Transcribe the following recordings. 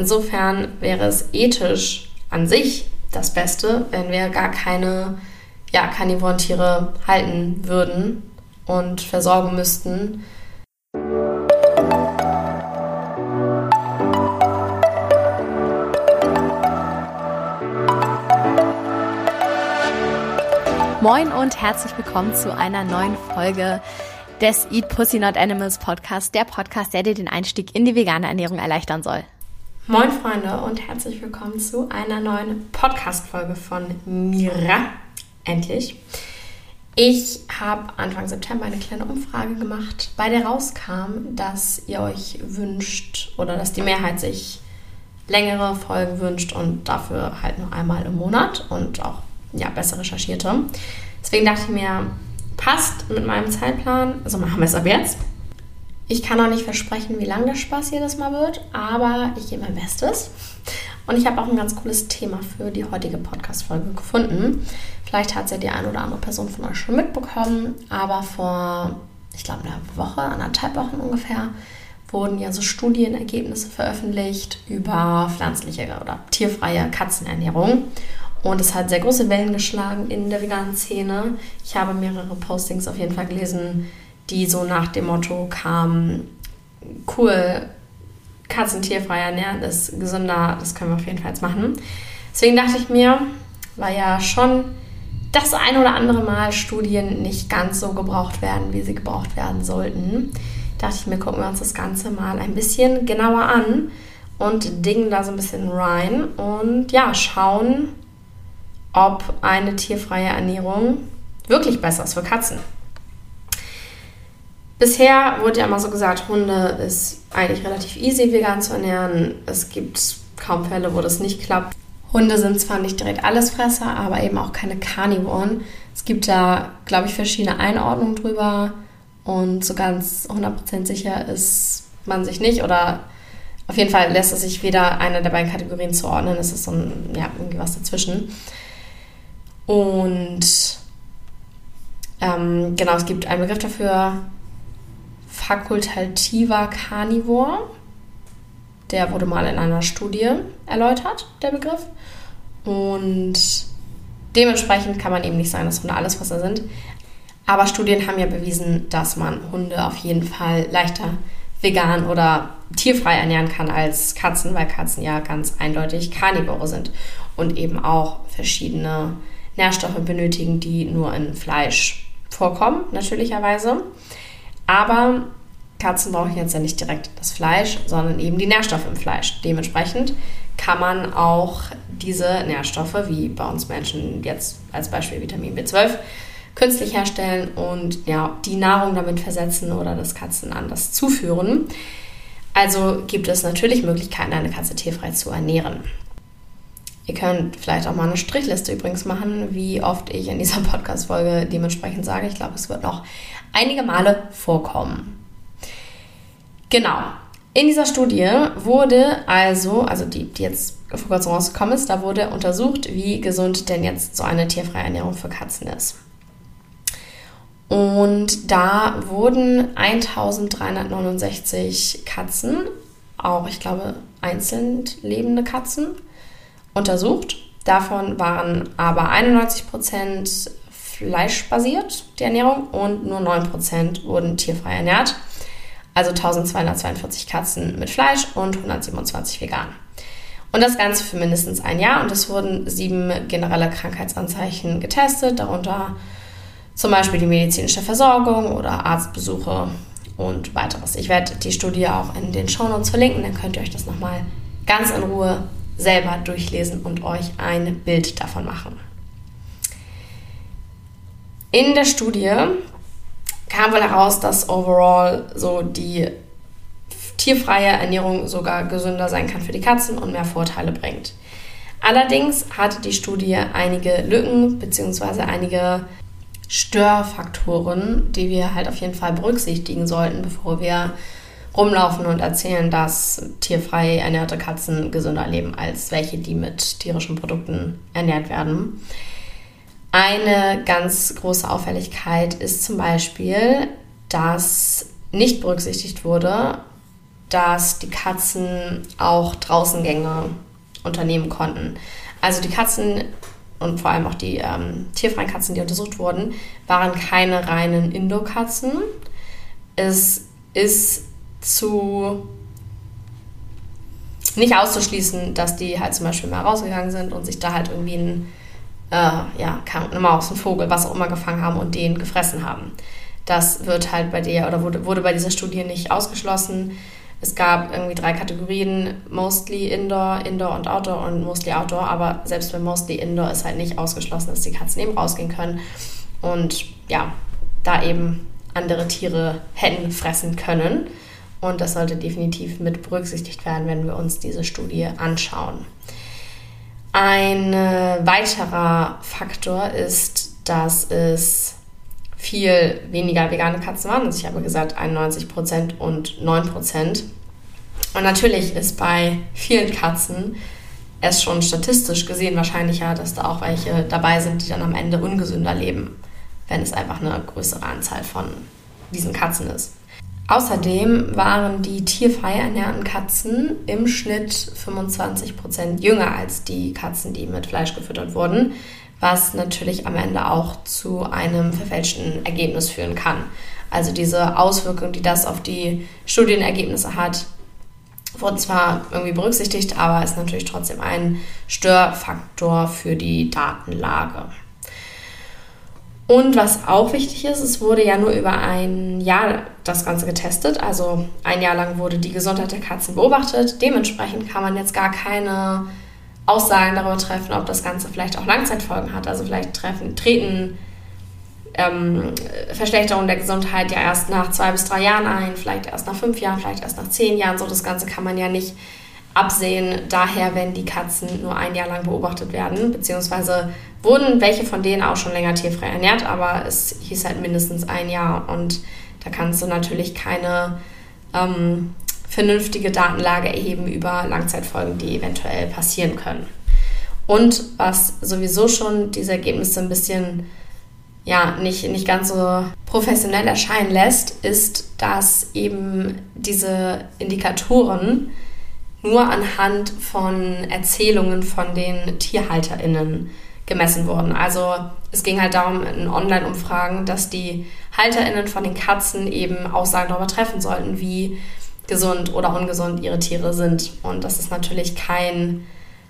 Insofern wäre es ethisch an sich das Beste, wenn wir gar keine ja, Karnivorentiere halten würden und versorgen müssten. Moin und herzlich willkommen zu einer neuen Folge des Eat Pussy Not Animals Podcast, der Podcast, der dir den Einstieg in die vegane Ernährung erleichtern soll. Moin Freunde und herzlich willkommen zu einer neuen Podcast-Folge von Mira. Endlich. Ich habe Anfang September eine kleine Umfrage gemacht, bei der rauskam, dass ihr euch wünscht oder dass die Mehrheit sich längere Folgen wünscht und dafür halt nur einmal im Monat und auch ja, besser recherchierte. Deswegen dachte ich mir, passt mit meinem Zeitplan, also machen wir es ab jetzt. Ich kann auch nicht versprechen, wie lang der Spaß jedes Mal wird, aber ich gebe mein Bestes. Und ich habe auch ein ganz cooles Thema für die heutige Podcast-Folge gefunden. Vielleicht hat es ja die eine oder andere Person von euch schon mitbekommen, aber vor, ich glaube, einer Woche, anderthalb Wochen ungefähr, wurden ja so Studienergebnisse veröffentlicht über pflanzliche oder tierfreie Katzenernährung. Und es hat sehr große Wellen geschlagen in der veganen Szene. Ich habe mehrere Postings auf jeden Fall gelesen, die so nach dem Motto kamen, cool, Katzentierfrei ernähren ist gesünder, das können wir auf jeden Fall jetzt machen. Deswegen dachte ich mir, weil ja schon das ein oder andere Mal Studien nicht ganz so gebraucht werden, wie sie gebraucht werden sollten, dachte ich mir, gucken wir uns das Ganze mal ein bisschen genauer an und dingen da so ein bisschen rein und ja, schauen, ob eine tierfreie Ernährung wirklich besser ist für Katzen. Bisher wurde ja immer so gesagt, Hunde ist eigentlich relativ easy vegan zu ernähren. Es gibt kaum Fälle, wo das nicht klappt. Hunde sind zwar nicht direkt Allesfresser, aber eben auch keine Carnivoren. Es gibt da, glaube ich, verschiedene Einordnungen drüber und so ganz 100% sicher ist man sich nicht oder auf jeden Fall lässt es sich weder einer der beiden Kategorien zuordnen. Es ist so ein, ja, irgendwie was dazwischen. Und ähm, genau, es gibt einen Begriff dafür, fakultativer Carnivore. Der wurde mal in einer Studie erläutert, der Begriff. Und dementsprechend kann man eben nicht sagen, dass Hunde alles Wasser sind. Aber Studien haben ja bewiesen, dass man Hunde auf jeden Fall leichter vegan oder tierfrei ernähren kann als Katzen, weil Katzen ja ganz eindeutig Karnivore sind und eben auch verschiedene Nährstoffe benötigen, die nur in Fleisch vorkommen, natürlicherweise. Aber Katzen brauchen jetzt ja nicht direkt das Fleisch, sondern eben die Nährstoffe im Fleisch. Dementsprechend kann man auch diese Nährstoffe, wie bei uns Menschen jetzt als Beispiel Vitamin B12, künstlich herstellen und ja, die Nahrung damit versetzen oder das Katzen anders zuführen. Also gibt es natürlich Möglichkeiten, eine Katze tierfrei zu ernähren. Ihr könnt vielleicht auch mal eine Strichliste übrigens machen, wie oft ich in dieser Podcast-Folge dementsprechend sage. Ich glaube, es wird noch einige Male vorkommen. Genau. In dieser Studie wurde also, also die, die jetzt vor kurzem rausgekommen ist, da wurde untersucht, wie gesund denn jetzt so eine tierfreie Ernährung für Katzen ist. Und da wurden 1369 Katzen, auch ich glaube einzeln lebende Katzen, untersucht. Davon waren aber 91% fleischbasiert, die Ernährung, und nur 9% wurden tierfrei ernährt. Also 1242 Katzen mit Fleisch und 127 vegan. Und das Ganze für mindestens ein Jahr. Und es wurden sieben generelle Krankheitsanzeichen getestet, darunter zum Beispiel die medizinische Versorgung oder Arztbesuche und weiteres. Ich werde die Studie auch in den Shownotes verlinken, dann könnt ihr euch das nochmal ganz in Ruhe selber durchlesen und euch ein Bild davon machen. In der Studie kam wohl heraus, dass overall so die tierfreie Ernährung sogar gesünder sein kann für die Katzen und mehr Vorteile bringt. Allerdings hatte die Studie einige Lücken bzw. einige Störfaktoren, die wir halt auf jeden Fall berücksichtigen sollten, bevor wir rumlaufen und erzählen, dass tierfrei ernährte Katzen gesünder leben als welche, die mit tierischen Produkten ernährt werden. Eine ganz große Auffälligkeit ist zum Beispiel, dass nicht berücksichtigt wurde, dass die Katzen auch Draußengänge unternehmen konnten. Also die Katzen und vor allem auch die ähm, tierfreien Katzen, die untersucht wurden, waren keine reinen Indoor-Katzen. Es ist zu nicht auszuschließen, dass die halt zum Beispiel mal rausgegangen sind und sich da halt irgendwie ein, äh, ja, eine Maus, ein Vogel, was auch immer gefangen haben und den gefressen haben. Das wird halt bei der oder wurde, wurde bei dieser Studie nicht ausgeschlossen. Es gab irgendwie drei Kategorien, mostly Indoor, Indoor und Outdoor und mostly Outdoor, aber selbst bei mostly Indoor ist halt nicht ausgeschlossen, dass die Katzen eben rausgehen können und ja, da eben andere Tiere hätten fressen können. Und das sollte definitiv mit berücksichtigt werden, wenn wir uns diese Studie anschauen. Ein weiterer Faktor ist, dass es viel weniger vegane Katzen waren. Also ich habe gesagt 91% und 9%. Und natürlich ist bei vielen Katzen es schon statistisch gesehen wahrscheinlicher, dass da auch welche dabei sind, die dann am Ende ungesünder leben, wenn es einfach eine größere Anzahl von diesen Katzen ist. Außerdem waren die tierfrei ernährten Katzen im Schnitt 25% jünger als die Katzen, die mit Fleisch gefüttert wurden, was natürlich am Ende auch zu einem verfälschten Ergebnis führen kann. Also diese Auswirkung, die das auf die Studienergebnisse hat, wurde zwar irgendwie berücksichtigt, aber ist natürlich trotzdem ein Störfaktor für die Datenlage. Und was auch wichtig ist, es wurde ja nur über ein Jahr das Ganze getestet. Also ein Jahr lang wurde die Gesundheit der Katzen beobachtet. Dementsprechend kann man jetzt gar keine Aussagen darüber treffen, ob das Ganze vielleicht auch Langzeitfolgen hat. Also vielleicht treffen, treten ähm, Verschlechterungen der Gesundheit ja erst nach zwei bis drei Jahren ein, vielleicht erst nach fünf Jahren, vielleicht erst nach zehn Jahren. So das Ganze kann man ja nicht absehen. Daher, wenn die Katzen nur ein Jahr lang beobachtet werden, beziehungsweise wurden welche von denen auch schon länger tierfrei ernährt, aber es hieß halt mindestens ein Jahr und da kannst du natürlich keine ähm, vernünftige Datenlage erheben über Langzeitfolgen, die eventuell passieren können. Und was sowieso schon diese Ergebnisse ein bisschen ja, nicht, nicht ganz so professionell erscheinen lässt, ist, dass eben diese Indikatoren nur anhand von Erzählungen von den TierhalterInnen gemessen wurden. Also es ging halt darum, in Online-Umfragen, dass die HalterInnen von den Katzen eben Aussagen darüber treffen sollten, wie gesund oder ungesund ihre Tiere sind. Und das ist natürlich kein,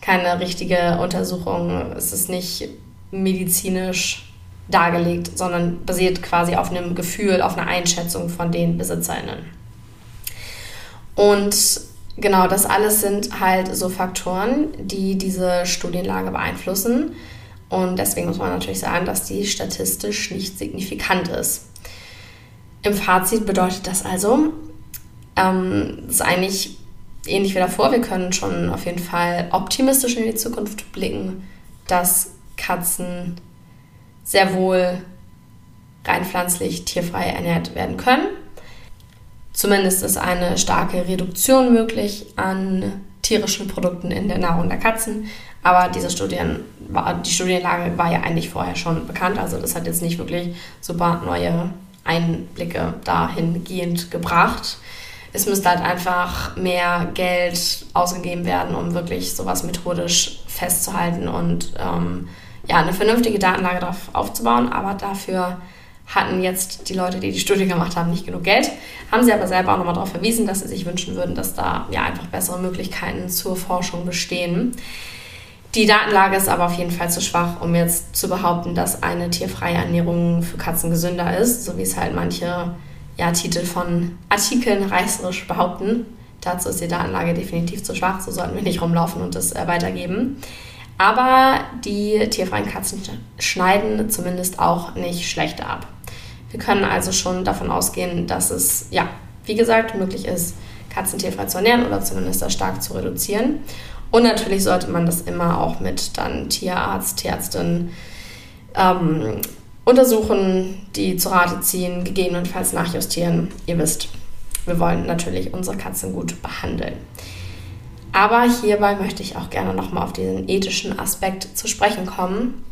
keine richtige Untersuchung. Es ist nicht medizinisch dargelegt, sondern basiert quasi auf einem Gefühl, auf einer Einschätzung von den BesitzerInnen. Und genau, das alles sind halt so Faktoren, die diese Studienlage beeinflussen. Und deswegen muss man natürlich sagen, dass die statistisch nicht signifikant ist. Im Fazit bedeutet das also, ähm, ist eigentlich ähnlich wie davor, wir können schon auf jeden Fall optimistisch in die Zukunft blicken, dass Katzen sehr wohl rein pflanzlich tierfrei ernährt werden können. Zumindest ist eine starke Reduktion möglich an tierischen Produkten in der Nahrung der Katzen. Aber diese Studien, die Studienlage war ja eigentlich vorher schon bekannt. Also das hat jetzt nicht wirklich super neue Einblicke dahingehend gebracht. Es müsste halt einfach mehr Geld ausgegeben werden, um wirklich sowas methodisch festzuhalten und ähm, ja, eine vernünftige Datenlage darauf aufzubauen. Aber dafür hatten jetzt die Leute, die die Studie gemacht haben, nicht genug Geld. Haben sie aber selber auch nochmal darauf verwiesen, dass sie sich wünschen würden, dass da ja einfach bessere Möglichkeiten zur Forschung bestehen. Die Datenlage ist aber auf jeden Fall zu schwach, um jetzt zu behaupten, dass eine tierfreie Ernährung für Katzen gesünder ist, so wie es halt manche ja, Titel von Artikeln reißerisch behaupten. Dazu ist die Datenlage definitiv zu schwach, so sollten wir nicht rumlaufen und das äh, weitergeben. Aber die tierfreien Katzen schneiden zumindest auch nicht schlechter ab. Wir können also schon davon ausgehen, dass es, ja, wie gesagt, möglich ist, Katzen tierfrei zu ernähren oder zumindest das stark zu reduzieren. Und natürlich sollte man das immer auch mit dann Tierarzt, Tierärztin ähm, untersuchen, die zu Rate ziehen, gegebenenfalls nachjustieren. Ihr wisst, wir wollen natürlich unsere Katzen gut behandeln. Aber hierbei möchte ich auch gerne nochmal auf diesen ethischen Aspekt zu sprechen kommen.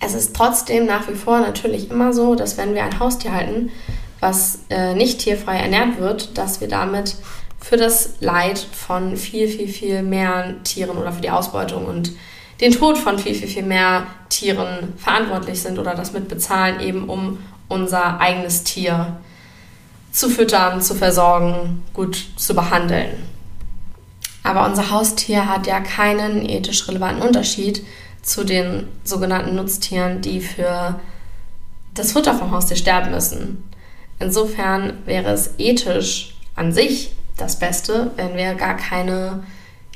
Es ist trotzdem nach wie vor natürlich immer so, dass wenn wir ein Haustier halten, was äh, nicht tierfrei ernährt wird, dass wir damit für das Leid von viel, viel, viel mehr Tieren oder für die Ausbeutung und den Tod von viel, viel, viel mehr Tieren verantwortlich sind oder das mitbezahlen, eben um unser eigenes Tier zu füttern, zu versorgen, gut zu behandeln. Aber unser Haustier hat ja keinen ethisch relevanten Unterschied zu den sogenannten Nutztieren, die für das Futter vom Haustier sterben müssen. Insofern wäre es ethisch an sich das Beste, wenn wir gar keine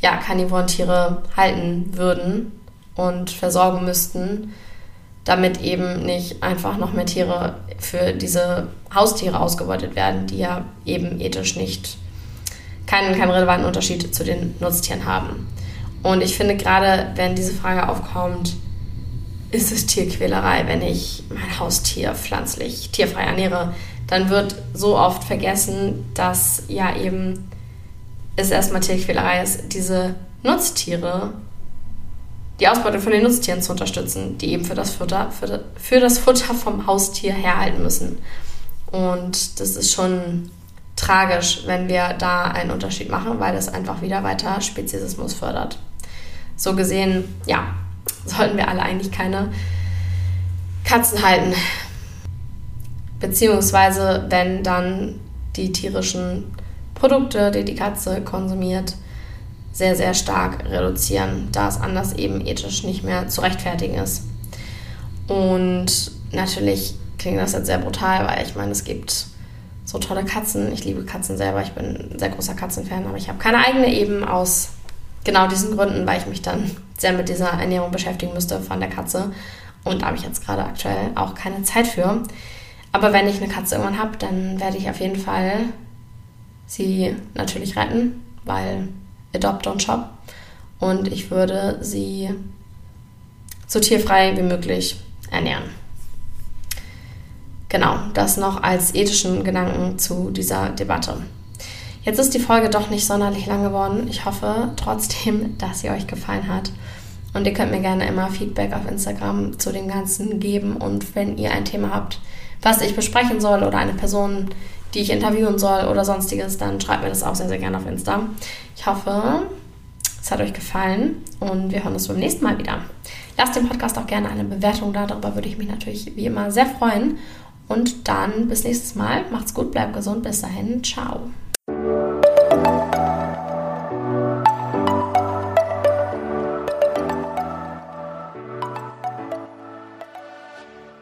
ja, Karnivoren-Tiere halten würden und versorgen müssten, damit eben nicht einfach noch mehr Tiere für diese Haustiere ausgebeutet werden, die ja eben ethisch nicht keinen, keinen relevanten Unterschied zu den Nutztieren haben. Und ich finde gerade, wenn diese Frage aufkommt, ist es Tierquälerei, wenn ich mein Haustier pflanzlich tierfrei ernähre, dann wird so oft vergessen, dass ja eben es erstmal Tierquälerei ist, diese Nutztiere, die Ausbeutung von den Nutztieren zu unterstützen, die eben für das Futter, für, für das Futter vom Haustier herhalten müssen. Und das ist schon tragisch, wenn wir da einen Unterschied machen, weil das einfach wieder weiter Speziesismus fördert. So gesehen, ja, sollten wir alle eigentlich keine Katzen halten. Beziehungsweise, wenn dann die tierischen Produkte, die die Katze konsumiert, sehr, sehr stark reduzieren, da es anders eben ethisch nicht mehr zu rechtfertigen ist. Und natürlich klingt das jetzt sehr brutal, weil ich meine, es gibt so tolle Katzen. Ich liebe Katzen selber. Ich bin ein sehr großer Katzenfan, aber ich habe keine eigene eben aus genau diesen Gründen, weil ich mich dann sehr mit dieser Ernährung beschäftigen müsste von der Katze. Und da habe ich jetzt gerade aktuell auch keine Zeit für. Aber wenn ich eine Katze irgendwann habe, dann werde ich auf jeden Fall sie natürlich retten, weil Adopt und Shop. Und ich würde sie so tierfrei wie möglich ernähren. Genau, das noch als ethischen Gedanken zu dieser Debatte. Jetzt ist die Folge doch nicht sonderlich lang geworden. Ich hoffe trotzdem, dass sie euch gefallen hat. Und ihr könnt mir gerne immer Feedback auf Instagram zu dem Ganzen geben. Und wenn ihr ein Thema habt, was ich besprechen soll oder eine Person, die ich interviewen soll oder sonstiges, dann schreibt mir das auch sehr, sehr gerne auf Insta. Ich hoffe, es hat euch gefallen und wir hören uns beim nächsten Mal wieder. Lasst dem Podcast auch gerne eine Bewertung da, darüber würde ich mich natürlich wie immer sehr freuen. Und dann bis nächstes Mal. Macht's gut, bleibt gesund. Bis dahin. Ciao.